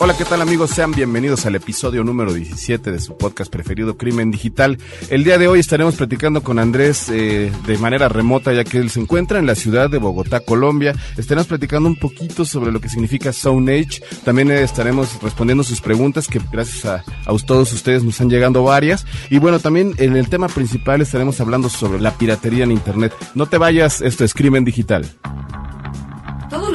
Hola, ¿qué tal amigos? Sean bienvenidos al episodio número 17 de su podcast preferido Crimen Digital. El día de hoy estaremos platicando con Andrés eh, de manera remota ya que él se encuentra en la ciudad de Bogotá, Colombia. Estaremos platicando un poquito sobre lo que significa Zone Age. También estaremos respondiendo sus preguntas que gracias a, todos ustedes nos han llegado varias. Y bueno, también en el tema principal estaremos hablando sobre la piratería en Internet. No te vayas, esto es Crimen Digital.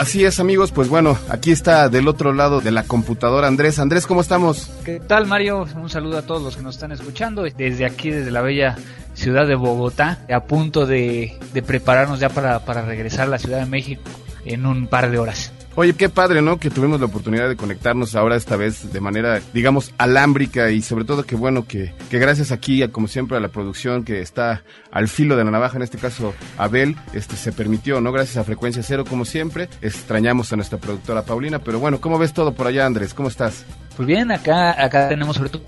Así es, amigos, pues bueno, aquí está del otro lado de la computadora Andrés. Andrés, ¿cómo estamos? ¿Qué tal, Mario? Un saludo a todos los que nos están escuchando desde aquí, desde la bella ciudad de Bogotá, a punto de, prepararnos ya para, para regresar a la Ciudad de México en un par de horas. Oye, qué padre, ¿no? Que tuvimos la oportunidad de conectarnos ahora esta vez de manera, digamos, alámbrica y sobre todo que bueno, que, que gracias aquí, como siempre, a la producción que está al filo de la navaja, en este caso Abel, este se permitió, ¿no? Gracias a Frecuencia Cero, como siempre. Extrañamos a nuestra productora Paulina, pero bueno, ¿cómo ves todo por allá, Andrés? ¿Cómo estás? Pues bien, acá, acá tenemos sobre todo.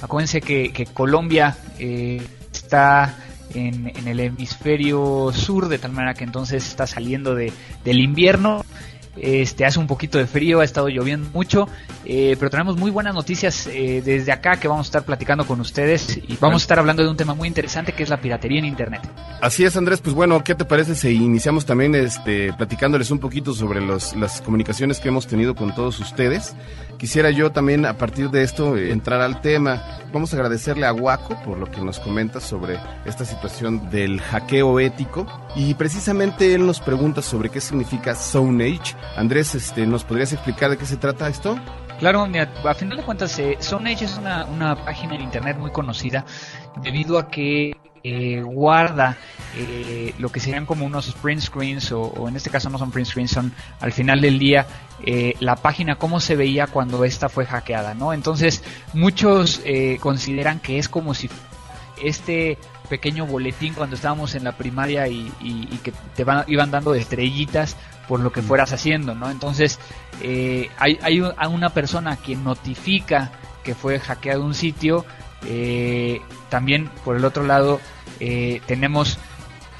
Acuérdense que, que Colombia eh, está en, en, el hemisferio sur, de tal manera que entonces está saliendo de, del invierno este, hace un poquito de frío, ha estado lloviendo mucho, eh, pero tenemos muy buenas noticias eh, desde acá que vamos a estar platicando con ustedes y vamos a estar hablando de un tema muy interesante que es la piratería en Internet. Así es, Andrés. Pues bueno, ¿qué te parece si iniciamos también este, platicándoles un poquito sobre los, las comunicaciones que hemos tenido con todos ustedes? Quisiera yo también a partir de esto eh, entrar al tema. Vamos a agradecerle a Waco por lo que nos comenta sobre esta situación del hackeo ético y precisamente él nos pregunta sobre qué significa Zone Age. Andrés, este, ¿nos podrías explicar de qué se trata esto? Claro, a final de cuentas, eh, Age es una, página en internet muy conocida debido a que eh, guarda eh, lo que serían como unos print screens o, en este caso no son print screens son al final del día eh, la página cómo se veía cuando esta fue hackeada no entonces muchos consideran que es como si este pequeño boletín cuando estábamos en la primaria y, que te van, iban dando estrellitas por lo que fueras haciendo no entonces hay, hay una persona quien notifica que fue hackeado un sitio eh, también por el otro lado eh, tenemos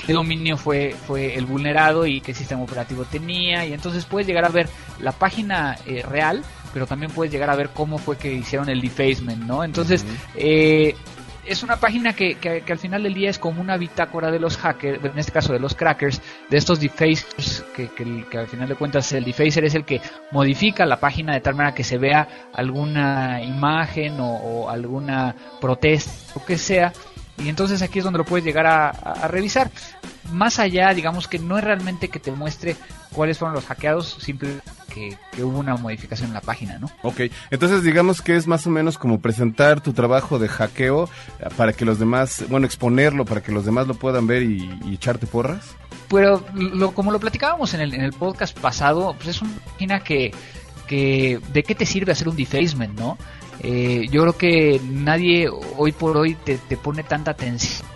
qué dominio fue, fue el vulnerado y qué sistema operativo tenía y entonces puedes llegar a ver la página eh, real pero también puedes llegar a ver cómo fue que hicieron el defacement, ¿no? Entonces, eh, es una página que, que, al final del día es como una bitácora de los hackers, en este caso de los crackers, de estos defacers, que, que, al final de cuentas el defacer es el que modifica la página de tal manera que se vea alguna imagen o, alguna protesta o que sea. Y entonces aquí es donde lo puedes llegar a revisar más allá, digamos que no es realmente que te muestre cuáles fueron los hackeados, simplemente que, hubo una modificación en la página, ¿no? Ok, entonces digamos que es más o menos como presentar tu trabajo de hackeo eh, para que los demás, bueno, exponerlo para que los demás lo puedan ver y, echarte porras. Pero lo, como lo platicábamos en el, en el podcast pasado, pues es una página que, que, ¿de qué te sirve hacer un defacement, no? Eh, yo creo que nadie hoy por hoy te, te pone tanta atención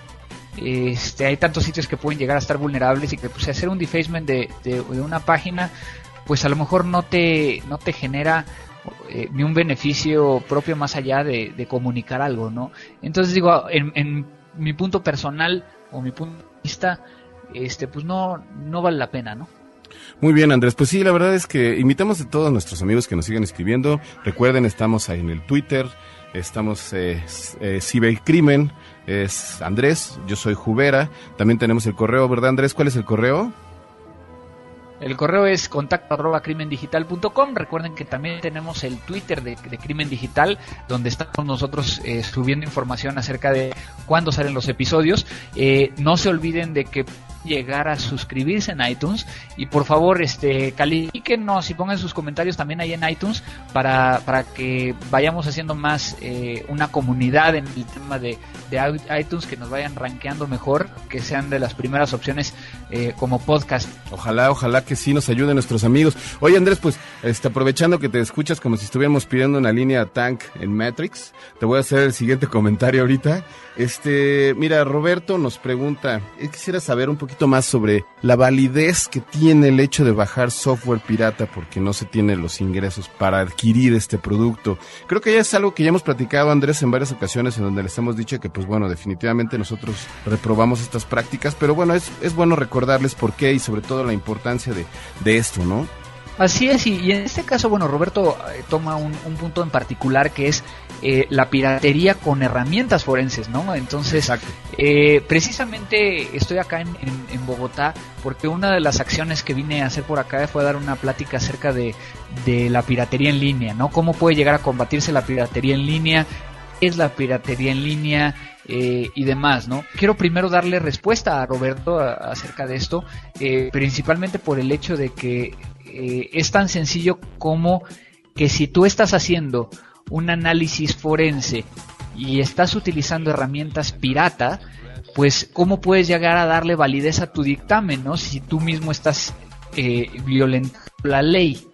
este, hay tantos sitios que pueden llegar a estar vulnerables y que pues, hacer un defacement de, de, una página, pues a lo mejor no te, no te genera eh, ni un beneficio propio más allá de, comunicar algo, ¿no? Entonces digo, en, mi punto personal o mi punto de vista, este, pues no, no vale la pena, ¿no? Muy bien, Andrés. Pues sí, la verdad es que invitamos a todos nuestros amigos que nos sigan escribiendo. Recuerden, estamos ahí en el Twitter, estamos eh, eh es Andrés, yo soy Jubera, también tenemos el correo, ¿verdad Andrés? ¿Cuál es el correo? El correo es contacto arroba. Recuerden que también tenemos el Twitter de, Crimen Digital, donde estamos nosotros eh, subiendo información acerca de cuándo salen los episodios. Eh, no se olviden de que llegar a suscribirse en iTunes y por favor este califíquenos y pongan sus comentarios también ahí en iTunes para, para que vayamos haciendo más eh, una comunidad en el tema de, de iTunes que nos vayan rankeando mejor, que sean de las primeras opciones eh, como podcast. Ojalá, ojalá que sí nos ayuden nuestros amigos. Oye Andrés, pues este, aprovechando que te escuchas como si estuviéramos pidiendo una línea tank en Matrix, te voy a hacer el siguiente comentario ahorita. Este, mira, Roberto nos pregunta, eh, quisiera saber un poquito más sobre la validez que tiene el hecho de bajar software pirata porque no se tienen los ingresos para adquirir este producto. Creo que ya es algo que ya hemos platicado, Andrés, en varias ocasiones en donde les hemos dicho que, pues bueno, definitivamente nosotros reprobamos estas prácticas, pero bueno, es, es bueno recordarles por qué y sobre todo la importancia de, de esto, ¿no? Así es, y, en este caso, bueno, Roberto eh, toma un, punto en particular que es eh, la piratería con herramientas forenses, ¿no? Entonces, eh, precisamente estoy acá en, Bogotá porque una de las acciones que vine a hacer por acá fue dar una plática acerca de, de la piratería en línea, ¿no? Cómo puede llegar a combatirse la piratería en línea, es la piratería en línea eh, y demás, ¿no? Quiero primero darle respuesta a Roberto acerca de esto, eh, principalmente por el hecho de que eh, es tan sencillo como que si tú estás haciendo un análisis forense y estás utilizando herramientas pirata, pues cómo puedes llegar a darle validez a tu dictamen, ¿no? Si tú mismo estás violentando la ley.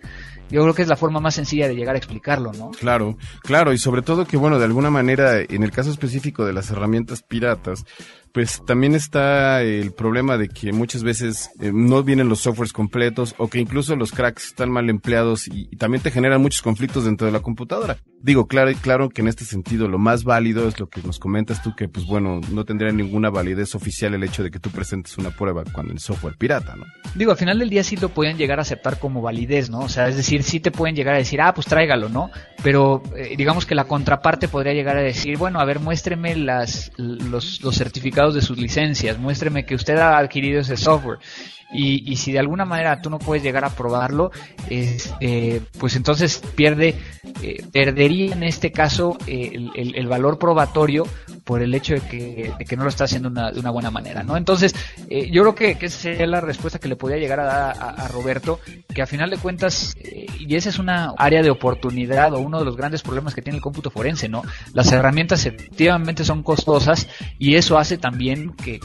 Yo creo que es la forma más sencilla de llegar a explicarlo, ¿no? Claro, claro, y sobre todo que, bueno, de alguna manera, en el caso específico de las herramientas piratas, pues también está el problema de que muchas veces eh, no vienen los softwares completos o que incluso los cracks están mal empleados y, también te generan muchos conflictos dentro de la computadora. Digo, claro, claro que en este sentido lo más válido es lo que nos comentas tú, que pues bueno, no tendría ninguna validez oficial el hecho de que tú presentes una prueba cuando el software pirata, ¿no? Digo, al final del día sí lo pueden llegar a aceptar como validez, ¿no? O sea, es decir, sí te pueden llegar a decir, ah, pues tráigalo, ¿no? Pero eh, digamos que la contraparte podría llegar a decir, bueno, a ver, muéstreme las, los, los certificados de sus licencias, muéstreme que usted ha adquirido ese software. Y, si de alguna manera tú no puedes llegar a probarlo, eh, pues entonces pierde, eh, perdería en este caso el, el, valor probatorio por el hecho de que, no lo está haciendo de una buena manera, ¿no? Entonces, eh, yo creo que, que, esa sería la respuesta que le podía llegar a dar a, Roberto, que a final de cuentas, eh, y esa es una área de oportunidad o uno de los grandes problemas que tiene el cómputo forense, ¿no? Las herramientas efectivamente son costosas y eso hace también que,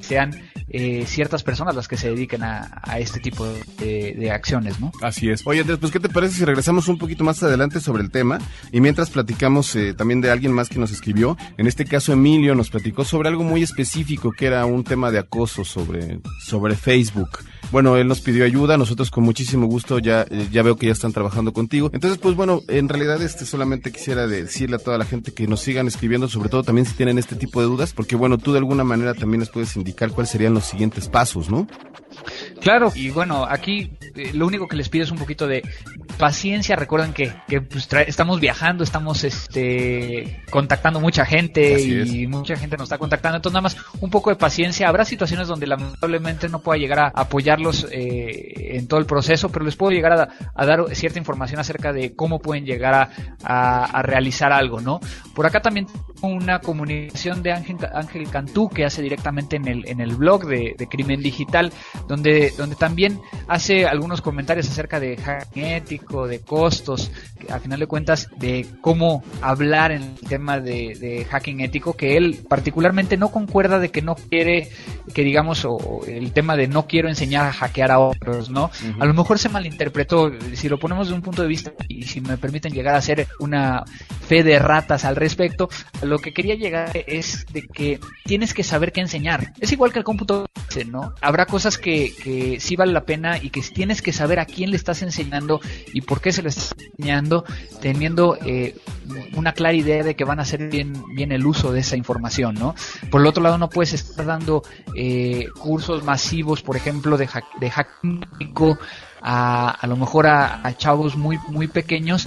sean eh, ciertas personas las que se dediquen a, este tipo de, acciones, ¿no? Así es. Oye, Andrés, pues, ¿qué te parece si regresamos un poquito más adelante sobre el tema? Y mientras platicamos también de alguien más que nos escribió, en este caso Emilio nos platicó sobre algo muy específico que era un tema de acoso sobre, sobre Facebook. Bueno, él nos pidió ayuda, nosotros con muchísimo gusto ya, ya veo que ya están trabajando contigo. Entonces, pues bueno, en realidad este solamente quisiera decirle a toda la gente que nos sigan escribiendo, sobre todo también si tienen este tipo de dudas, porque bueno, tú de alguna manera también les puedes indicar cuáles serían los siguientes pasos, ¿no? Claro, y bueno, aquí eh, lo único que les pido es un poquito de paciencia. Recuerden que, que pues, estamos viajando, estamos este, contactando mucha gente y mucha gente nos está contactando. Entonces, nada más un poco de paciencia. Habrá situaciones donde lamentablemente no pueda llegar a apoyarlos eh, en todo el proceso, pero les puedo llegar a, dar cierta información acerca de cómo pueden llegar a, a, realizar algo, ¿no? Por acá también una comunicación de Ángel, Ángel Cantú que hace directamente en el, en el blog de, de Crimen Digital, donde donde, también hace algunos comentarios acerca de hacking ético, de costos, a final de cuentas, de cómo hablar en el tema de, hacking ético, que él particularmente no concuerda de que no quiere, que digamos, o el tema de no quiero enseñar a hackear a otros, ¿no? A lo mejor se malinterpretó, si lo ponemos de un punto de vista, y si me permiten llegar a hacer una fe de ratas al respecto, lo que quería llegar es de que tienes que saber qué enseñar. Es igual que el cómputo, ¿no? Habrá cosas que que sí vale la pena y que tienes que saber a quién le estás enseñando y por qué se lo estás enseñando, teniendo eh, una clara idea de que van a hacer bien, bien el uso de esa información, ¿no? Por el otro lado, no puedes estar dando eh, cursos masivos, por ejemplo, de, de hacking a, a lo mejor a, a, chavos muy, muy pequeños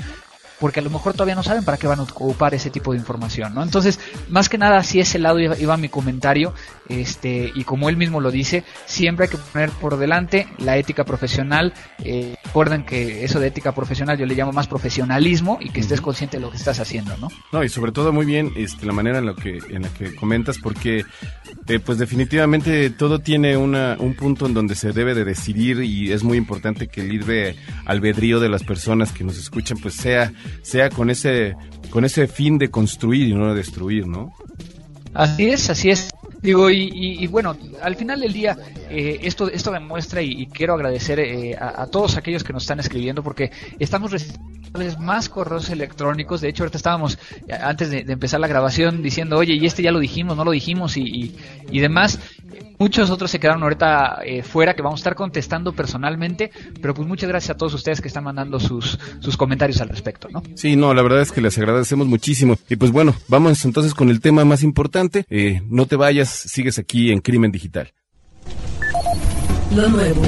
porque a lo mejor todavía no saben para qué van a ocupar ese tipo de información, ¿no? Entonces, más que nada, si ese lado iba, mi comentario, este, y como él mismo lo dice, siempre hay que poner por delante la ética profesional. Eh, recuerden que eso de ética profesional yo le llamo más profesionalismo y que estés consciente de lo que estás haciendo, ¿no? No, y sobre todo muy bien este, la manera en, lo que, en la que comentas, porque eh, pues definitivamente todo tiene una, un punto en donde se debe de decidir y es muy importante que el libre albedrío de las personas que nos escuchan pues sea sea con ese, con ese fin de construir y no de destruir, ¿no? Así es, así es. Digo, y, bueno, al final del día, eh, esto, esto demuestra y, quiero agradecer eh, a, todos aquellos que nos están escribiendo porque estamos recibiendo más correos electrónicos. De hecho, ahorita estábamos, eh, antes de, empezar la grabación, diciendo, oye, y este ya lo dijimos, no lo dijimos y, y, demás. Muchos otros se quedaron ahorita fuera que vamos a estar contestando personalmente, pero pues muchas gracias a todos ustedes que están mandando sus, sus comentarios al respecto, ¿no? Sí, no, la verdad es que les agradecemos muchísimo. Y pues bueno, vamos entonces con el tema más importante. no te vayas sigues aquí en Crimen Digital. Lo nuevo.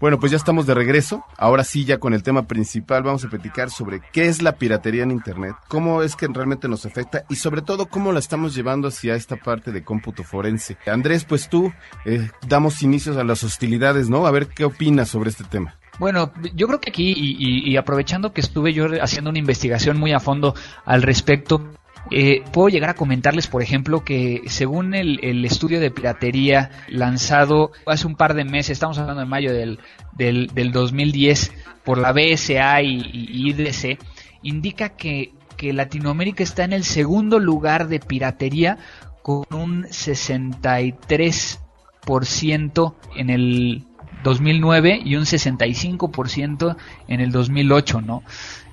Bueno, pues ya estamos de regreso. Ahora sí, ya con el tema principal, vamos a platicar sobre qué es la piratería en Internet, cómo es que realmente nos afecta y sobre todo cómo la estamos llevando hacia esta parte de cómputo forense. Andrés, pues tú, eh, damos inicios a las hostilidades, ¿no? A ver qué opinas sobre este tema. Bueno, yo creo que aquí, y, y, aprovechando que estuve yo haciendo una investigación muy a fondo al respecto, eh, puedo llegar a comentarles, por ejemplo, que según el, estudio de piratería lanzado hace un par de meses, estamos hablando de mayo del, del, 2010, por la BSA y, IDC, indica que, que Latinoamérica está en el segundo lugar de piratería con un 63% en el 2009 y un 65% en el 2008, ¿no?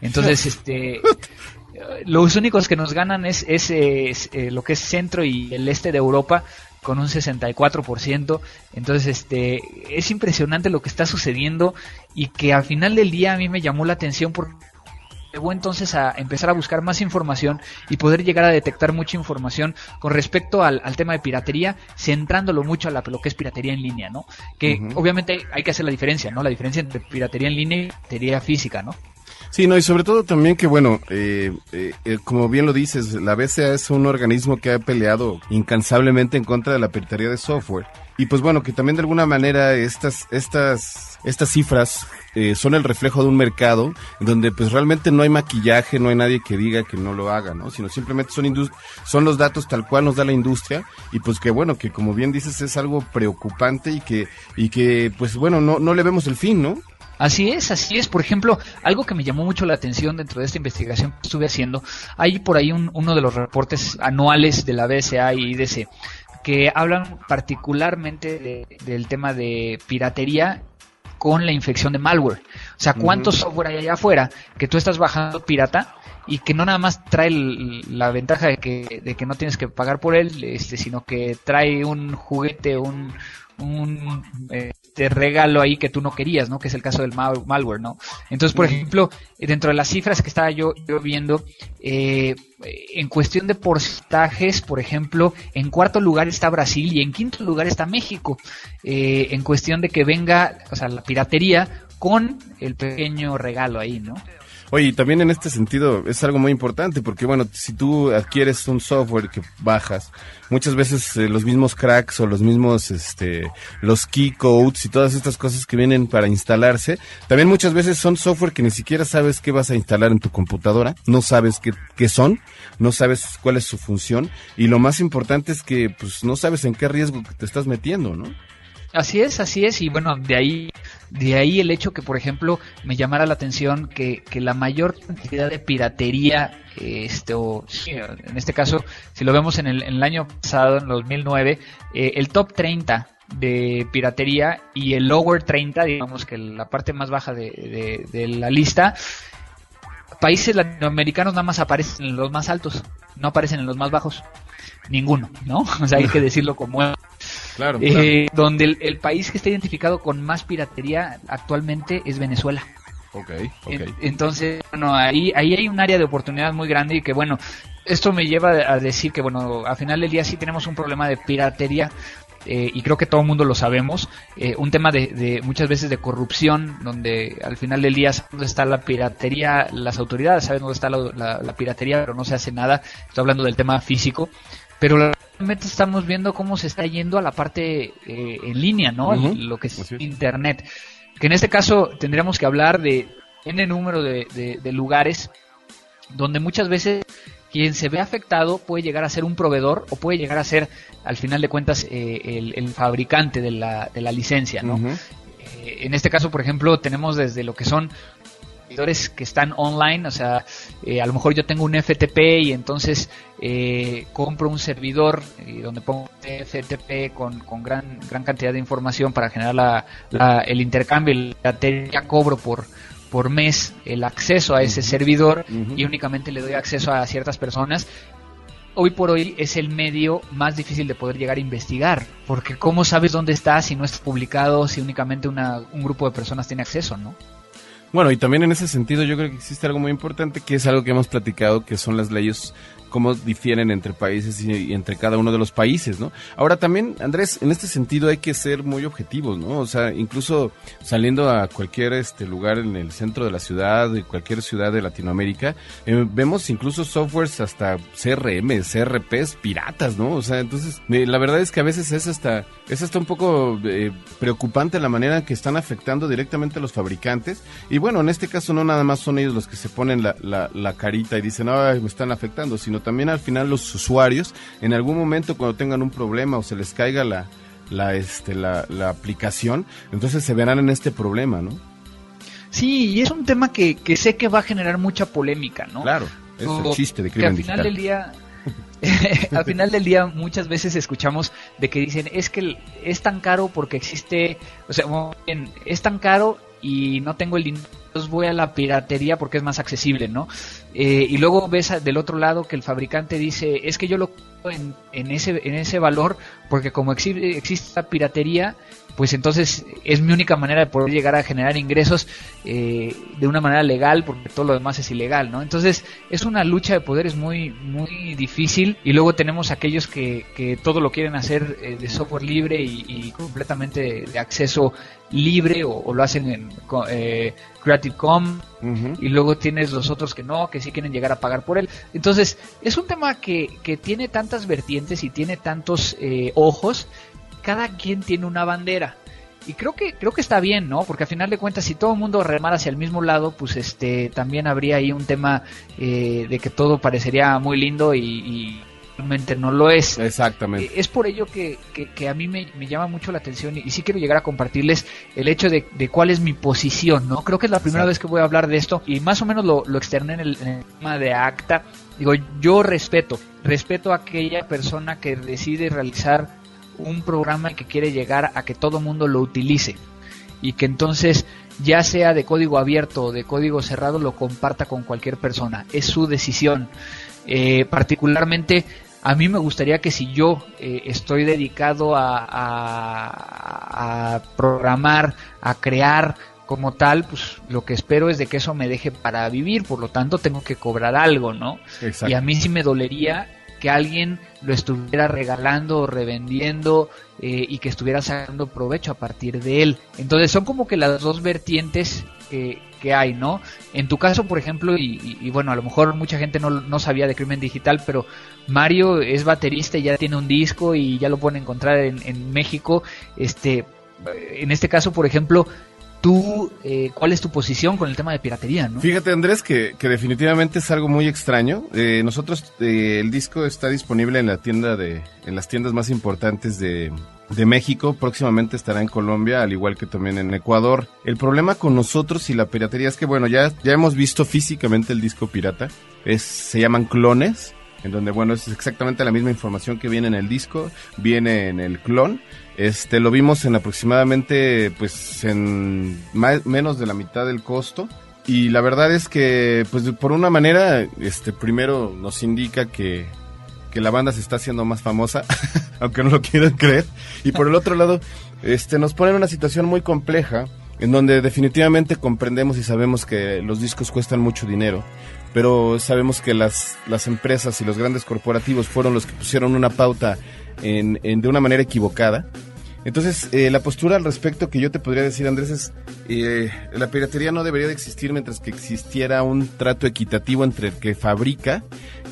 Entonces, este los únicos que nos ganan es, eh, lo que es centro y el este de Europa con un 64%. Entonces, este, es impresionante lo que está sucediendo y que al final del día a mí me llamó la atención porque llegó entonces a empezar a buscar más información y poder llegar a detectar mucha información con respecto al, tema de piratería, centrándolo mucho a la, lo que es piratería en línea, ¿no? Que obviamente hay que hacer la diferencia, ¿no? La diferencia entre piratería en línea y piratería física, ¿no? Sí, no, y sobre todo también que, bueno, eh, eh, eh, como bien lo dices, la BCA es un organismo que ha peleado incansablemente en contra de la piratería de software. Y pues bueno, que también de alguna manera estas, estas, estas cifras son el reflejo de un mercado donde pues realmente no hay maquillaje, no hay nadie que diga que no lo haga, ¿no? Sino simplemente son, son los datos tal cual nos da la industria y pues que bueno, que como bien dices es algo preocupante y que, y que pues bueno, no, no le vemos el fin, ¿no? Así es, así es. Por ejemplo, algo que me llamó mucho la atención dentro de esta investigación que estuve haciendo, hay por ahí uno de los reportes anuales de la BSA y IDC que hablan particularmente del tema de piratería con la infección de malware. O sea, cuánto software hay allá afuera que tú estás bajando pirata y que no nada más trae la ventaja de que, de que no tienes que pagar por él, este, sino que trae un juguete, un, un este, regalo ahí que tú no querías, ¿no? Que es el caso del malware, ¿no? Entonces, por ejemplo, dentro de las cifras que estaba yo, viendo, eh, en cuestión de porcentajes, por ejemplo, en cuarto lugar está Brasil y en quinto lugar está México. Eh, en cuestión de que venga, o sea, la piratería con el pequeño regalo ahí, ¿no? Oye, y también en este sentido es algo muy importante porque, bueno, si tú adquieres un software que bajas, muchas veces eh, los mismos cracks o los mismos, este, los key codes y todas estas cosas que vienen para instalarse, también muchas veces son software que ni siquiera sabes qué vas a instalar en tu computadora, no sabes qué, qué son, no sabes cuál es su función y lo más importante es que, pues, no sabes en qué riesgo te estás metiendo, ¿no? Así es, así es, y bueno, de ahí, de ahí el hecho que, por ejemplo, me llamara la atención que, que la mayor cantidad de piratería, este, en este caso, si lo vemos en el, en el año pasado, en 2009, eh, el top 30 de piratería y el lower 30, digamos que la parte más baja de, de la lista, países latinoamericanos nada más aparecen en los más altos, no aparecen en los más bajos. Ninguno, ¿no? O sea, hay que decirlo como Claro, eh, Donde el, país que está identificado con más piratería actualmente es Venezuela. Okay, okay. entonces, bueno, ahí, ahí hay un área de oportunidad muy grande y que, bueno, esto me lleva a decir que, bueno, al final del día sí tenemos un problema de piratería, eh, y creo que todo el mundo lo sabemos, eh, un tema de, muchas veces de corrupción, donde al final del día saben dónde está la piratería, las autoridades saben dónde está la, piratería, pero no se hace nada. Estoy hablando del tema físico, pero realmente estamos viendo cómo se está yendo a la parte eh, en línea, ¿no? Lo que es Internet. Que en este caso tendríamos que hablar de n número de, de, lugares donde muchas veces quien se ve afectado puede llegar a ser un proveedor o puede llegar a ser, al final de cuentas, eh, el, fabricante de la, de la licencia, ¿no? Eh, en este caso, por ejemplo, tenemos desde lo que son servidores que están online, o sea, eh, a lo mejor yo tengo un FTP y entonces eh, compro un servidor donde pongo FTP con, con, gran, gran cantidad de información para generar la, el intercambio y ya cobro por, por mes el acceso a ese servidor y únicamente le doy acceso a ciertas personas. Hoy por hoy es el medio más difícil de poder llegar a investigar, porque ¿cómo sabes dónde está si no está publicado, si únicamente una, un grupo de personas tiene acceso, ¿no? Bueno, y también en ese sentido yo creo que existe algo muy importante, que es algo que hemos platicado, que son las leyes cómo difieren entre países y, entre cada uno de los países, ¿no? Ahora también, Andrés, en este sentido hay que ser muy objetivos, ¿no? O sea, incluso saliendo a cualquier este lugar en el centro de la ciudad, de cualquier ciudad de Latinoamérica, eh, vemos incluso softwares hasta CRM, CRPs piratas, ¿no? O sea, entonces, eh, la verdad es que a veces es hasta, es hasta un poco eh, preocupante la manera en que están afectando directamente a los fabricantes. Y bueno, en este caso no nada más son ellos los que se ponen la, la, la carita y dicen, ay, me están afectando, sino también al final los usuarios, en algún momento cuando tengan un problema o se les caiga la, la, este, la, la aplicación, entonces se verán en este problema, ¿no? Sí, y es un tema que, que sé que va a generar mucha polémica, ¿no? Claro, es el chiste de crimen al final del día al final del día muchas veces escuchamos de que dicen es que es tan caro porque existe, o sea, es tan caro y no tengo el dinero, entonces voy a la piratería porque es más accesible, ¿no? Eh, y luego ves del otro lado que el fabricante dice, es que yo lo en, en ese en ese valor porque como existe, existe la piratería, pues entonces es mi única manera de poder llegar a generar ingresos eh, de una manera legal, porque todo lo demás es ilegal, ¿no? Entonces es una lucha de poderes muy, muy difícil y luego tenemos aquellos que, que todo lo quieren hacer eh, de software libre y, completamente de acceso libre o, lo hacen en eh, Creative Com y luego tienes los otros que no, que sí quieren llegar a pagar por él. Entonces es un tema que, que tiene tantas vertientes y tiene tantos eh, ojos cada quien tiene una bandera. Y creo que creo que está bien, ¿no? Porque al final de cuentas, si todo el mundo remara hacia el mismo lado, pues este también habría ahí un tema eh, de que todo parecería muy lindo y, realmente no lo es. Exactamente. Eh, es por ello que, que, a mí me, llama mucho la atención y, sí quiero llegar a compartirles el hecho de, cuál es mi posición, ¿no? Creo que es la primera vez que voy a hablar de esto y más o menos lo, lo externé en el, en el tema de ACTA. Digo, yo respeto, respeto a aquella persona que decide realizar un programa que quiere llegar a que todo mundo lo utilice y que entonces ya sea de código abierto o de código cerrado lo comparta con cualquier persona. Es su decisión. Eh, particularmente a mí me gustaría que si yo eh, estoy dedicado a, a, programar, a crear como tal, pues lo que espero es de que eso me deje para vivir, por lo tanto tengo que cobrar algo, ¿no? Y a mí sí me dolería que alguien lo estuviera regalando o revendiendo eh, y que estuviera sacando provecho a partir de él. Entonces son como que las dos vertientes que, hay, ¿no? En tu caso, por ejemplo, y, bueno, a lo mejor mucha gente no, no, sabía de Crimen Digital, pero Mario es baterista y ya tiene un disco y ya lo pueden encontrar en, en México. Este, en este caso, por ejemplo, tú, eh, ¿cuál es tu posición con el tema de piratería? ¿no? Fíjate, Andrés, que, definitivamente es algo muy extraño. Eh, nosotros, eh, el disco está disponible en la tienda de, en las tiendas más importantes de, de México, próximamente estará en Colombia, al igual que también en Ecuador. El problema con nosotros y la piratería es que, bueno, ya, ya hemos visto físicamente el disco pirata. Es, se llaman clones en donde bueno es exactamente la misma información que viene en el disco, viene en el clon. Este lo vimos en aproximadamente pues en menos de la mitad del costo. Y la verdad es que pues por una manera este primero nos indica que que la banda se está haciendo más famosa, aunque no lo quieran creer, y por el otro lado este nos pone en una situación muy compleja en donde definitivamente comprendemos y sabemos que los discos cuestan mucho dinero, pero sabemos que las, las empresas y los grandes corporativos fueron los que pusieron una pauta en, de una manera equivocada. Entonces, eh, la postura al respecto que yo te podría decir, Andrés, es eh, la piratería no debería de existir mientras que existiera un trato equitativo entre el que fabrica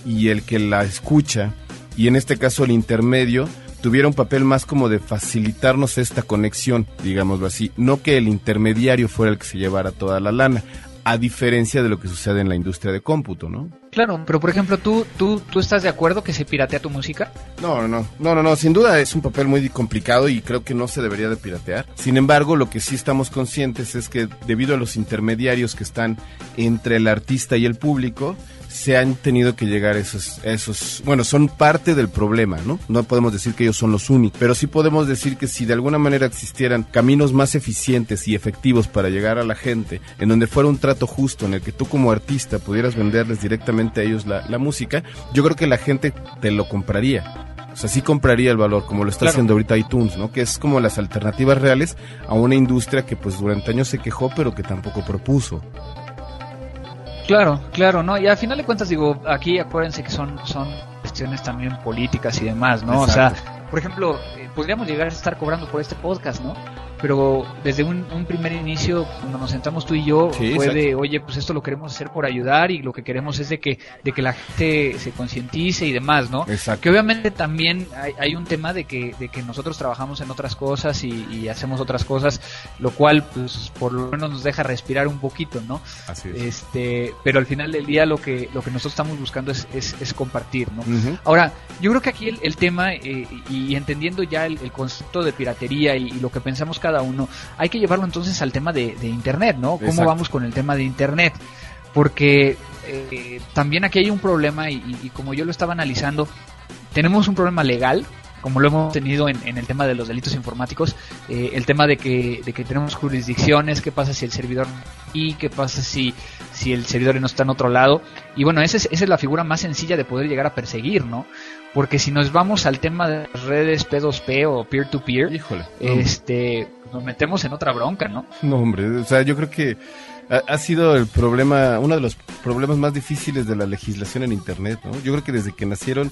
y el que la escucha, y en este caso el intermedio tuviera un papel más como de facilitarnos esta conexión, digámoslo así, no que el intermediario fuera el que se llevara toda la lana a diferencia de lo que sucede en la industria de cómputo, ¿no? Claro, pero por ejemplo, ¿tú, tú, ¿tú estás de acuerdo que se piratea tu música? No, no, no, no, no, no, sin duda es un papel muy complicado y creo que no se debería de piratear. Sin embargo, lo que sí estamos conscientes es que debido a los intermediarios que están entre el artista y el público, se han tenido que llegar esos, esos, bueno, son parte del problema, ¿no? No podemos decir que ellos son los únicos, pero sí podemos decir que si de alguna manera existieran caminos más eficientes y efectivos para llegar a la gente, en donde fuera un trato justo, en el que tú como artista pudieras venderles directamente a ellos la, la música, yo creo que la gente te lo compraría. O sea, sí compraría el valor, como lo está haciendo ahorita iTunes, ¿no? Que es como las alternativas reales a una industria que pues durante años se quejó, pero que tampoco propuso. Claro, claro, ¿no? Y al final de cuentas, digo, aquí acuérdense que son, son cuestiones también políticas y demás, ¿no? O sea, por ejemplo, eh, podríamos llegar a estar cobrando por este podcast, ¿no? Pero desde un, primer inicio, cuando nos sentamos tú y yo, fue de, oye, pues esto lo queremos hacer por ayudar y lo que queremos es de que, de que la gente se concientice y demás, ¿no? Exacto. Que obviamente también hay, un tema de que, de que nosotros trabajamos en otras cosas y, hacemos otras cosas, lo cual, pues, por lo menos nos deja respirar un poquito, ¿no? Así es. Este, pero al final del día lo que, lo que nosotros estamos buscando es, es, compartir, ¿no? Ahora, yo creo que aquí el, tema, eh, y entendiendo ya el, concepto de piratería y lo que pensamos cada uno, hay que llevarlo entonces al tema de, Internet, ¿no? ¿Cómo vamos con el tema de Internet? Porque eh, también aquí hay un problema y, como yo lo estaba analizando, tenemos un problema legal, como lo hemos tenido en, el tema de los delitos informáticos, eh, el tema de que, de que tenemos jurisdicciones, qué pasa si el servidor y qué pasa si, si el servidor no está en otro lado. Y bueno, esa es, esa es la figura más sencilla de poder llegar a perseguir, ¿no? Porque si nos vamos al tema de redes P2P o peer-to-peer, este, nos metemos en otra bronca, ¿no? No, hombre, o sea, yo creo que ha, sido el problema, uno de los problemas más difíciles de la legislación en Internet, ¿no? Yo creo que desde que nacieron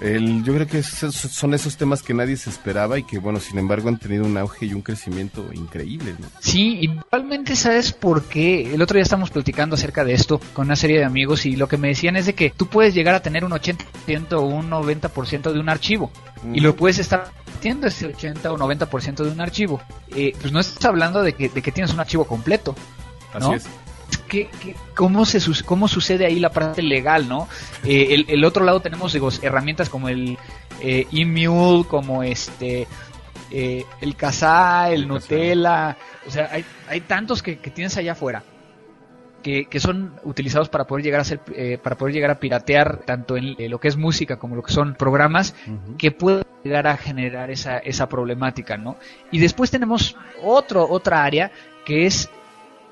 el, yo creo que son esos temas que nadie se esperaba y que, bueno, sin embargo han tenido un auge y un crecimiento increíble. ¿no? Sí, igualmente sabes por qué. El otro día estamos platicando acerca de esto con una serie de amigos y lo que me decían es de que tú puedes llegar a tener un 80% o un 90% de un archivo y lo puedes estar haciendo ese 80 o 90% de un archivo. Eh, pues no estás hablando de que, de que tienes un archivo completo. ¿no? Así es. ¿Qué, cómo, se, ¿Cómo sucede ahí la parte legal, no? Eh, el, otro lado tenemos digo, herramientas como el eh, e como este eh, el Casa, el, Nutella, o sea, hay, hay tantos que, tienes allá afuera. Que, que, son utilizados para poder llegar a ser, eh, para poder llegar a piratear tanto en lo que es música como lo que son programas que pueden llegar a generar esa, esa problemática, ¿no? Y después tenemos otro, otra área que es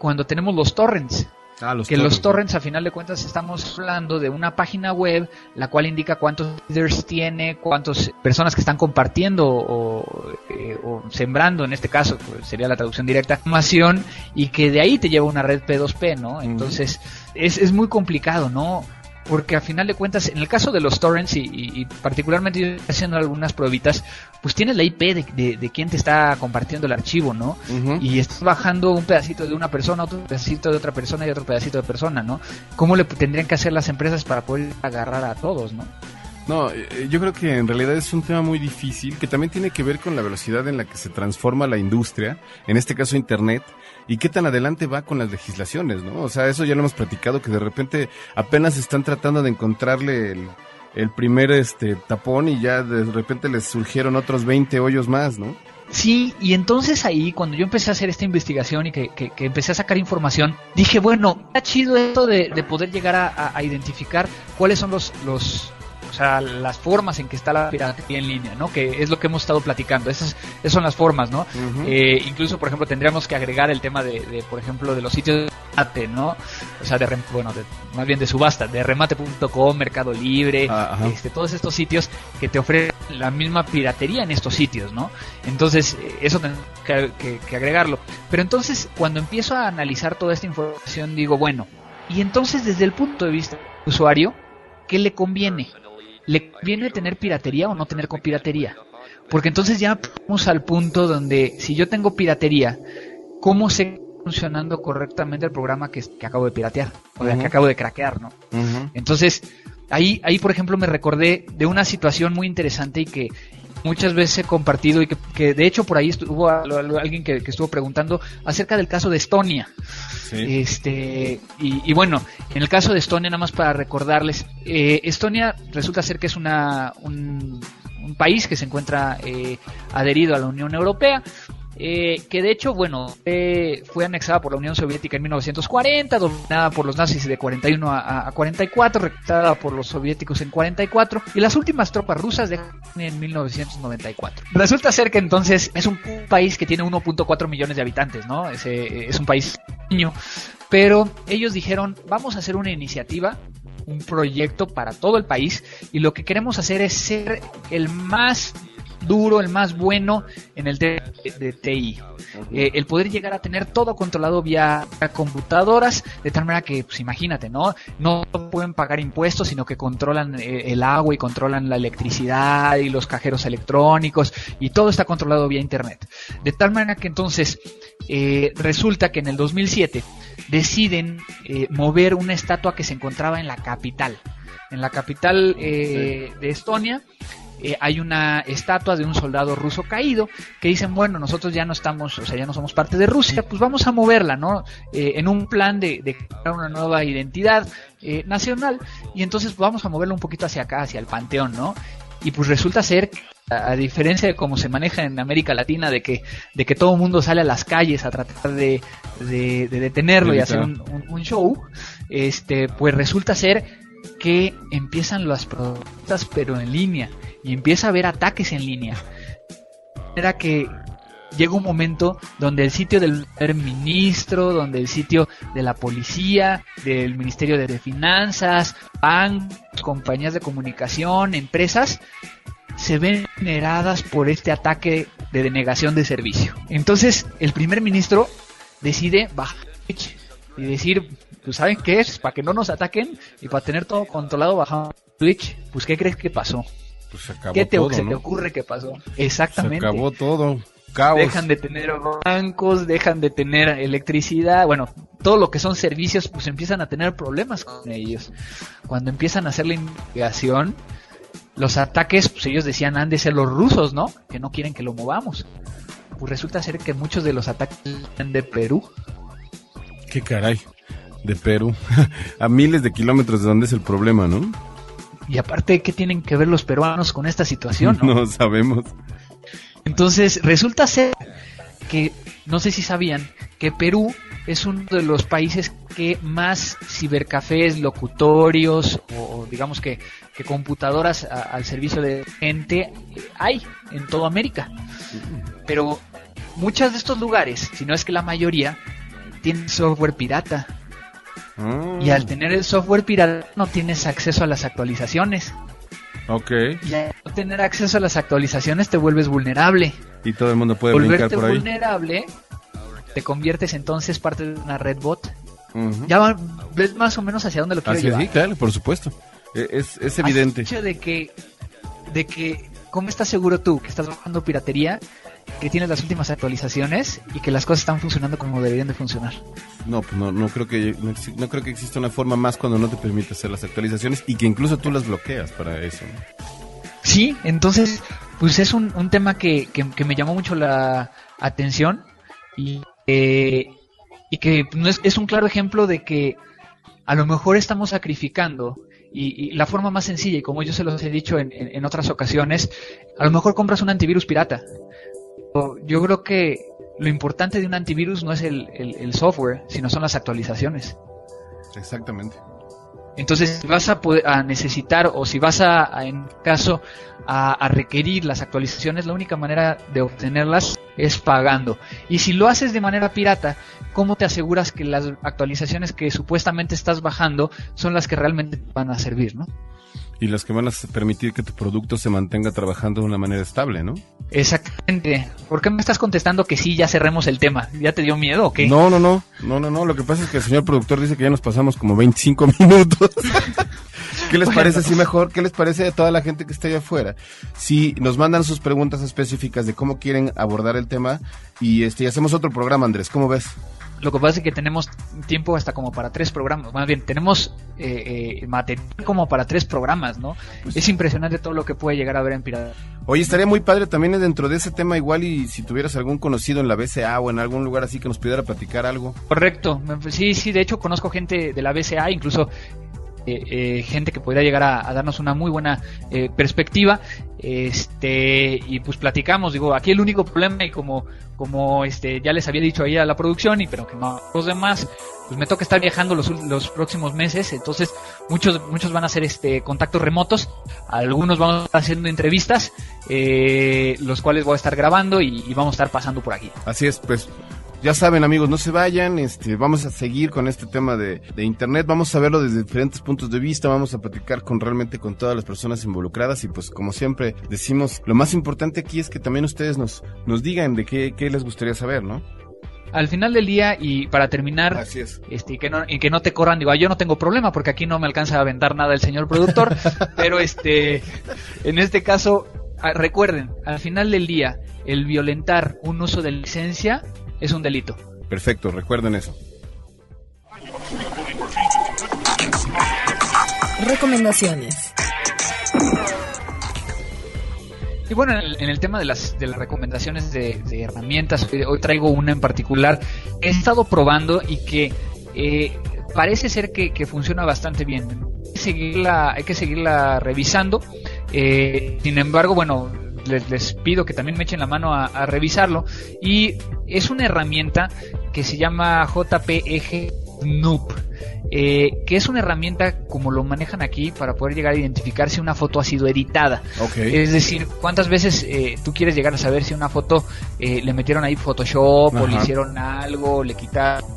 cuando tenemos los torrents. Ah, los que los torrents a final de cuentas estamos hablando de una página web la cual indica cuántos readers tiene, cuántas personas que están compartiendo o, eh, sembrando en este caso pues, sería la traducción directa información y que de ahí te lleva una red P2P, ¿no? Entonces es, es muy complicado, ¿no? Porque a final de cuentas, en el caso de los torrents y, particularmente yo haciendo algunas pruebitas, pues tienes la IP de, de, quién te está compartiendo el archivo, ¿no? Y estás bajando un pedacito de una persona, otro pedacito de otra persona y otro pedacito de persona, ¿no? ¿Cómo le tendrían que hacer las empresas para poder agarrar a todos, ¿no? No, eh, yo creo que en realidad es un tema muy difícil que también tiene que ver con la velocidad en la que se transforma la industria, en este caso Internet, y qué tan adelante va con las legislaciones, ¿no? O sea, eso ya lo hemos platicado, que de repente apenas están tratando de encontrarle el, primer este tapón y ya de repente les surgieron otros 20 hoyos más, ¿no? Sí, y entonces ahí, cuando yo empecé a hacer esta investigación y que, que, empecé a sacar información, dije, bueno, está chido esto de, de poder llegar a, identificar cuáles son los, sea, las formas en que está la piratería en línea, ¿no? Que es lo que hemos estado platicando. Esas, son las formas, ¿no? Eh, incluso, por ejemplo, tendríamos que agregar el tema de, por ejemplo, de los sitios de remate, ¿no? O sea, de, bueno, más bien de subasta, de remate.com, Mercado Libre, ah, este, todos estos sitios que te ofrecen la misma piratería en estos sitios, ¿no? Entonces, eh, eso tenemos que, que agregarlo. Pero entonces, cuando empiezo a analizar toda esta información, digo, bueno, y entonces desde el punto de vista del usuario, ¿qué le conviene? ¿Le conviene tener piratería o no tener con piratería? Porque entonces ya vamos al punto donde si yo tengo piratería, ¿cómo sé funcionando correctamente el programa que, acabo de piratear o que acabo de craquear, ¿no? Entonces, ahí, ahí por ejemplo me recordé de una situación muy interesante y que muchas veces he compartido y que, de hecho por ahí estuvo alguien que, estuvo preguntando acerca del caso de Estonia. Este, y, bueno, en el caso de Estonia, nada más para recordarles, eh, Estonia resulta ser que es una, un, país que se encuentra eh, adherido a la Unión Europea. Eh, que de hecho, bueno, eh, fue anexada por la Unión Soviética en 1940, dominada por los nazis de 41 a, 44, reclutada por los soviéticos en 44 y las últimas tropas rusas de en 1994. Resulta ser que entonces es un país que tiene 1.4 millones de habitantes, ¿no? Es, es un país pequeño, pero ellos dijeron, vamos a hacer una iniciativa un proyecto para todo el país y lo que queremos hacer es ser el más duro, el más bueno en el tema de, TI. Eh, el poder llegar a tener todo controlado vía computadoras, de tal manera que, pues imagínate, ¿no? No pueden pagar impuestos, sino que controlan eh, el agua y controlan la electricidad y los cajeros electrónicos y todo está controlado vía Internet. De tal manera que entonces eh, resulta que en el 2007 deciden mover una estatua que se encontraba en la capital. En la capital de Estonia eh, hay una estatua de un soldado ruso caído que dicen, bueno, nosotros ya no estamos, o sea, ya no somos parte de Rusia, pues vamos a moverla, ¿no? Eh, en un plan de, crear una nueva identidad eh, nacional y entonces vamos a moverla un poquito hacia acá, hacia el panteón, ¿no? Y pues resulta ser a, diferencia de cómo se maneja en América Latina, de que, de que todo el mundo sale a las calles a tratar de, de, detenerlo y hacer un, un, show, este, pues resulta ser que empiezan las protestas pero en línea y empieza a haber ataques en línea. Era que llega un momento donde el sitio del ministro, donde el sitio de la policía, del Ministerio de Finanzas, bancos, compañías de comunicación, empresas, se ven generadas por este ataque de denegación de servicio. Entonces, el primer ministro decide bajar y decir, ¿saben qué es? Para que no nos ataquen y para tener todo controlado bajando Twitch, pues ¿qué crees que pasó? Pues se acabó ¿Qué te, se te ocurre que pasó? Exactamente. Se acabó todo. Dejan de tener bancos, dejan de tener electricidad, bueno, todo lo que son servicios, pues empiezan a tener problemas con ellos. Cuando empiezan a hacer la investigación, los ataques, pues ellos decían han de ser los rusos, ¿no? Que no quieren que lo movamos. Pues resulta ser que muchos de los ataques son de Perú. Qué caray, de Perú. a miles de kilómetros de donde es el problema, ¿no? Y aparte, ¿qué tienen que ver los peruanos con esta situación? No, sabemos. Entonces, resulta ser que, no sé si sabían, que Perú es uno de los países que más cibercafés, locutorios o, digamos que, computadoras al servicio de gente hay en toda América. Pero muchos de estos lugares, si no es que la mayoría, tienen software pirata. Y al tener el software pirata no tienes acceso a las actualizaciones. Ok. Y al no tener acceso a las actualizaciones te vuelves vulnerable. Y todo el mundo puede brincar por ahí. vulnerable, te conviertes entonces parte de una red bot. Ya ves más o menos hacia dónde lo quiero llevar. Sí, claro, por supuesto. E, es, es evidente. El hecho de que, de que, ¿cómo estás seguro tú que estás bajando piratería que tienes las últimas actualizaciones y que las cosas están funcionando como deberían de funcionar. No, pues no, no creo que no, creo que exista una forma más cuando no te permite hacer las actualizaciones y que incluso tú las bloqueas para eso. Sí, entonces, pues es un, un tema que, que, me llamó mucho la atención y, eh, y que no es, es un claro ejemplo de que a lo mejor estamos sacrificando y, la forma más sencilla, y como yo se los he dicho en, en, otras ocasiones, a lo mejor compras un antivirus pirata yo creo que lo importante de un antivirus no es el, software, sino son las actualizaciones. Exactamente. Entonces, si vas a, poder, a necesitar o si vas a, en caso, a, requerir las actualizaciones, la única manera de obtenerlas es pagando. Y si lo haces de manera pirata, ¿cómo te aseguras que las actualizaciones que supuestamente estás bajando son las que realmente van a servir, no? y las que van a permitir que tu producto se mantenga trabajando de una manera estable, ¿no? Exactamente. ¿Por qué me estás contestando que sí, ya cerremos el tema? ¿Ya te dio miedo o qué? No, no, no, no, no, no. Lo que pasa es que el señor productor dice que ya nos pasamos como 25 minutos. ¿Qué les parece si mejor, qué les parece a toda la gente que está allá afuera? Si nos mandan sus preguntas específicas de cómo quieren abordar el tema y este y hacemos otro programa, Andrés, ¿cómo ves? Lo que pasa es que tenemos tiempo hasta como para tres programas. Más bien, tenemos eh, eh, material como para tres programas, ¿no? Pues es impresionante todo lo que puede llegar a ver en Pirata. Oye, estaría muy padre también dentro de ese tema igual y si tuvieras algún conocido en la BCA o en algún lugar así que nos pudiera platicar algo. Correcto. Sí, sí, de hecho conozco gente de la BCA, incluso eh, eh, gente que podría llegar a, darnos una muy buena eh, perspectiva. Este y pues platicamos digo aquí el único problema y como como este ya les había dicho ahí a la producción y pero que no los demás pues me toca estar viajando los, los próximos meses. Entonces muchos muchos van a hacer este contactos remotos. Algunos vamos a estar haciendo entrevistas eh, los cuales voy a estar grabando y, y vamos a estar pasando por aquí. Así es, pues ya saben amigos, no se vayan, este, vamos a seguir con este tema de, de internet, vamos a verlo desde diferentes puntos de vista, vamos a platicar con realmente con todas las personas involucradas y pues como siempre decimos, lo más importante aquí es que también ustedes nos, nos digan de qué, qué les gustaría saber, ¿no? al final del día y para terminar Así es. este, y que no, y que no te corran, digo, yo no tengo problema porque aquí no me alcanza a aventar nada el señor productor, pero este, en este caso, ah, recuerden, al final del día, el violentar un uso de licencia es un delito. Perfecto, recuerden eso. Recomendaciones. Y bueno, en el, en el tema de las, de las recomendaciones de, de herramientas, hoy, traigo una en particular que he estado probando y que eh, parece ser que, que funciona bastante bien. Hay que seguirla, hay que seguirla revisando. Eh, sin embargo, bueno, les, les pido que también me echen la mano a, a revisarlo. Y es una herramienta que se llama JPEG Snoop. Eh, que es una herramienta como lo manejan aquí para poder llegar a identificar si una foto ha sido editada. Es decir, ¿cuántas veces eh, tú quieres llegar a saber si una foto eh, le metieron ahí Photoshop o le hicieron algo, le quitaron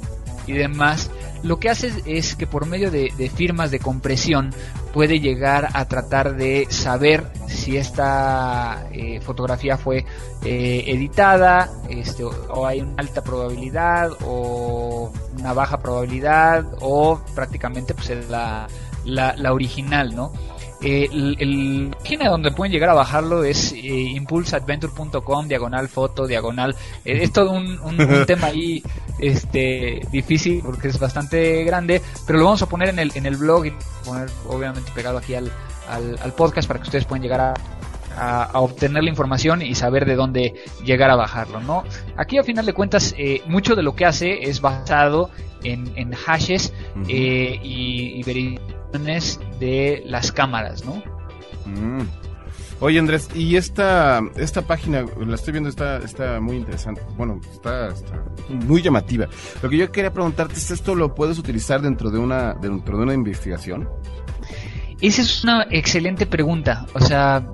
y demás? Lo que hace es que por medio de, de firmas de compresión puede llegar a tratar de saber si esta eh, fotografía fue eh, editada este, o, hay una alta probabilidad o una baja probabilidad o prácticamente pues es la, la, la original, ¿no? Eh, el, página donde pueden llegar a bajarlo es eh, impulsadventure.com, diagonal foto, diagonal. eh, es todo un, un- un tema ahí este difícil porque es bastante grande, pero lo vamos a poner en el, en el blog y poner obviamente pegado aquí al, al, al podcast para que ustedes puedan llegar a, a, a obtener la información y saber de dónde llegar a bajarlo, ¿no? Aquí a final de cuentas eh, mucho de lo que hace es basado en, en hashes eh, y, y de las cámaras, ¿no? Mm. Oye Andrés, y esta esta página, la estoy viendo, está está muy interesante. Bueno, está, está muy llamativa. Lo que yo quería preguntarte es esto lo puedes utilizar dentro de una dentro de una investigación. Esa es una excelente pregunta. O sea,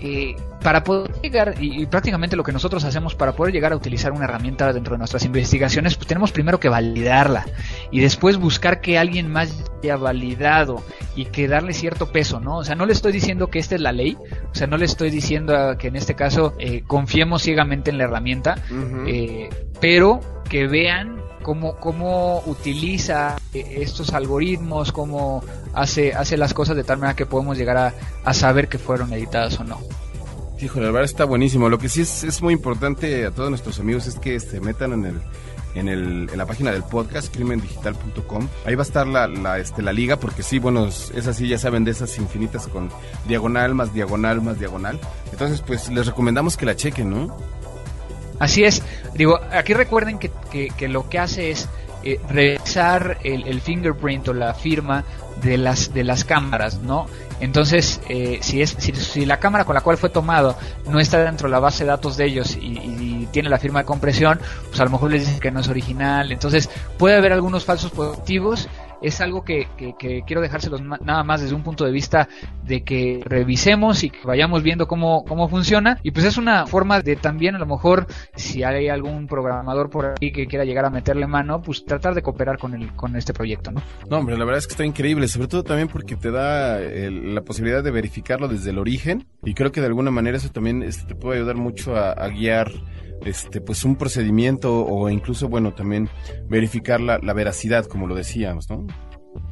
eh, para poder llegar, y, y prácticamente lo que nosotros hacemos para poder llegar a utilizar una herramienta dentro de nuestras investigaciones, pues tenemos primero que validarla y después buscar que alguien más haya validado y que darle cierto peso, ¿no? O sea, no le estoy diciendo que esta es la ley, o sea, no le estoy diciendo que en este caso eh, confiemos ciegamente en la herramienta, eh, pero que vean cómo, cómo utiliza eh, estos algoritmos, cómo hace, hace las cosas de tal manera que podemos llegar a, a saber que fueron editadas o no. Híjole, la verdad está buenísimo. Lo que sí es, es muy importante a todos nuestros amigos es que se metan en el en, el, en la página del podcast, crimendigital.com. Ahí va a estar la, la, este, la liga, porque sí, bueno, es así, ya saben, de esas infinitas con diagonal, más diagonal, más diagonal. Entonces, pues les recomendamos que la chequen, ¿no? Así es. Digo, aquí recuerden que, que- que lo que hace es eh, revisar el, el fingerprint o la firma de las de las cámaras, ¿no? Entonces, eh, si es si, si la cámara con la cual fue tomado no está dentro de la base de datos de ellos y, y tiene la firma de compresión, pues a lo mejor les dicen que no es original. Entonces, puede haber algunos falsos positivos. Es algo que, que- quiero dejárselos nada más desde un punto de vista de que revisemos y que vayamos viendo cómo, cómo funciona. Y pues es una forma de también a lo mejor si hay algún programador por ahí que quiera llegar a meterle mano, pues tratar de cooperar con el, con este proyecto, ¿no? No, hombre, la verdad es que está increíble, sobre todo también porque te da el- la posibilidad de verificarlo desde el origen y creo que de alguna manera eso también este, te puede ayudar mucho a guiar este pues un procedimiento o incluso bueno también verificar la, la veracidad como lo decíamos, ¿no?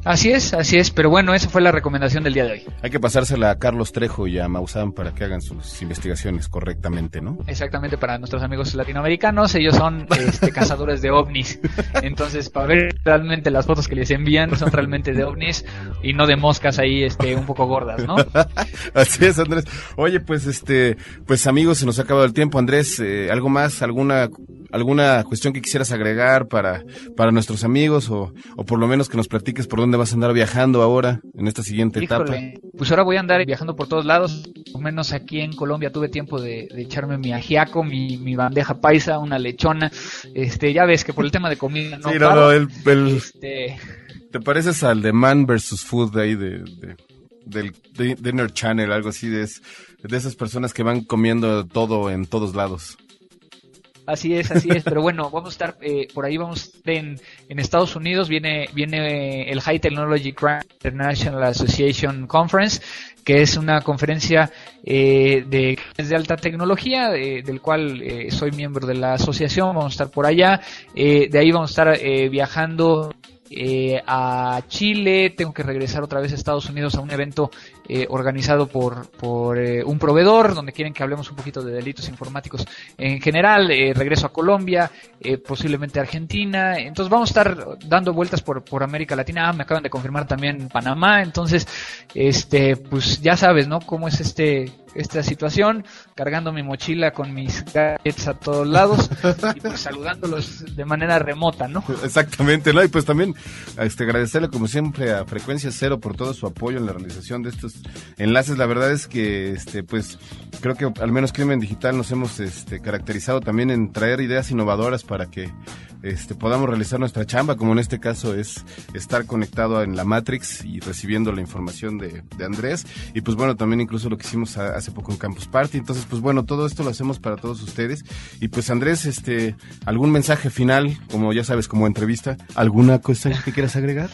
Así es, así es, pero bueno, esa fue la recomendación del día de hoy. Hay que pasársela a Carlos Trejo y a Maussan para que hagan sus investigaciones correctamente, ¿no? Exactamente, para nuestros amigos latinoamericanos, ellos son este, cazadores de ovnis. Entonces, para ver realmente las fotos que les envían, son realmente de ovnis y no de moscas ahí este, un poco gordas, ¿no? así es, Andrés. Oye, pues este, pues amigos, se nos ha acabado el tiempo. Andrés, eh, ¿algo más? ¿Alguna alguna cuestión que quisieras agregar para, para nuestros amigos o, o por lo menos que nos platiques por dónde vas a andar viajando ahora en esta siguiente etapa? Pues ahora voy a andar viajando por todos lados, por menos aquí en Colombia tuve tiempo de, echarme mi ajiaco, mi, mi, bandeja paisa, una lechona, este, ya ves que por el tema de comida no, sí, no, el, este... te pareces al de Man vs. Food de ahí de, del Dinner Channel, algo así, de, de esas personas que van comiendo todo en todos lados. Así es, así es. Pero bueno, vamos a estar eh, por ahí, vamos en, en Estados Unidos. Viene, viene el High Technology Crime International Association Conference, que es una conferencia eh, de, de alta tecnología, del cual eh, soy miembro de la asociación. Vamos a estar por allá. de ahí vamos a estar viajando eh, a Chile, tengo que regresar otra vez a Estados Unidos a un evento eh, organizado por, por eh, un proveedor, donde quieren que hablemos un poquito de delitos informáticos en general, regreso a Colombia, posiblemente a Argentina, entonces vamos a estar dando vueltas por, por América Latina, ah, me acaban de confirmar también Panamá, entonces, este, pues ya sabes, ¿no? Cómo es este esta situación, cargando mi mochila con mis gadgets a todos lados y pues saludándolos de manera remota, ¿no? Exactamente, ¿no? Y pues también este, agradecerle como siempre a Frecuencia Cero por todo su apoyo en la realización de estos enlaces. La verdad es que este pues creo que al menos Crimen Digital nos hemos este, caracterizado también en traer ideas innovadoras para que este, podamos realizar nuestra chamba, como en este caso es estar conectado en la Matrix y recibiendo la información de, Andrés. Y pues bueno, también incluso lo que hicimos hace poco en Campus Party. Entonces, pues bueno, todo esto lo hacemos para todos ustedes. Y pues Andrés, este, algún mensaje final, como ya sabes, como entrevista, ¿alguna cosa que quieras agregar?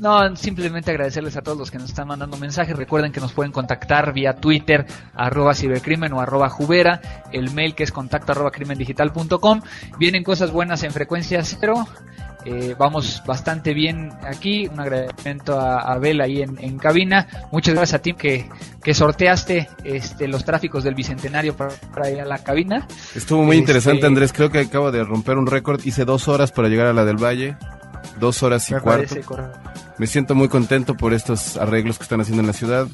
No, simplemente agradecerles a todos los que nos están mandando mensajes. Recuerden que nos pueden contactar vía Twitter, arroba cibercrimen o arroba jubera, el mail que es contacto arroba crimendigital.com. Vienen cosas buenas en frecuencia cero. Eh, vamos bastante bien aquí. Un agradecimiento a Abel ahí en, cabina. Muchas gracias a ti que, que sorteaste este, los tráficos del Bicentenario para, ir a la cabina. Estuvo muy interesante, este, Andrés. Creo que acabo de romper un récord. Hice dos horas para llegar a la del Valle dos horas y cuarto. Me siento muy contento por estos arreglos que están haciendo en la ciudad.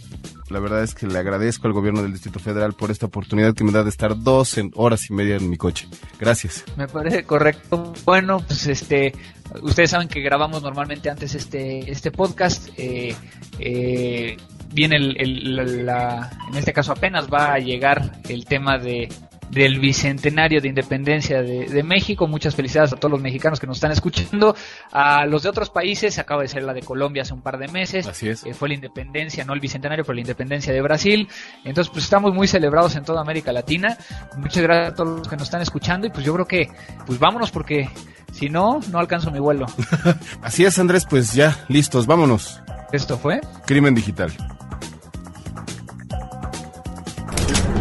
La verdad es que le agradezco al gobierno del Distrito Federal por esta oportunidad que me da de estar dos horas y media en mi coche. Gracias. Me parece correcto. Bueno, pues este, ustedes saben que grabamos normalmente antes este este podcast. Eh, eh, viene el, la, en este caso apenas va a llegar el tema de del bicentenario de independencia de, México. Muchas felicidades a todos los mexicanos que nos están escuchando. A los de otros países, acaba de ser la de Colombia hace un par de meses. Así es. Eh, fue la independencia, no el bicentenario, pero la independencia de Brasil. Entonces, pues estamos muy celebrados en toda América Latina. Muchas gracias a todos los que nos están escuchando y pues yo creo que, pues vámonos porque si no, no alcanzo mi vuelo. Así es, Andrés, pues ya, listos, vámonos. Esto fue Crimen Digital.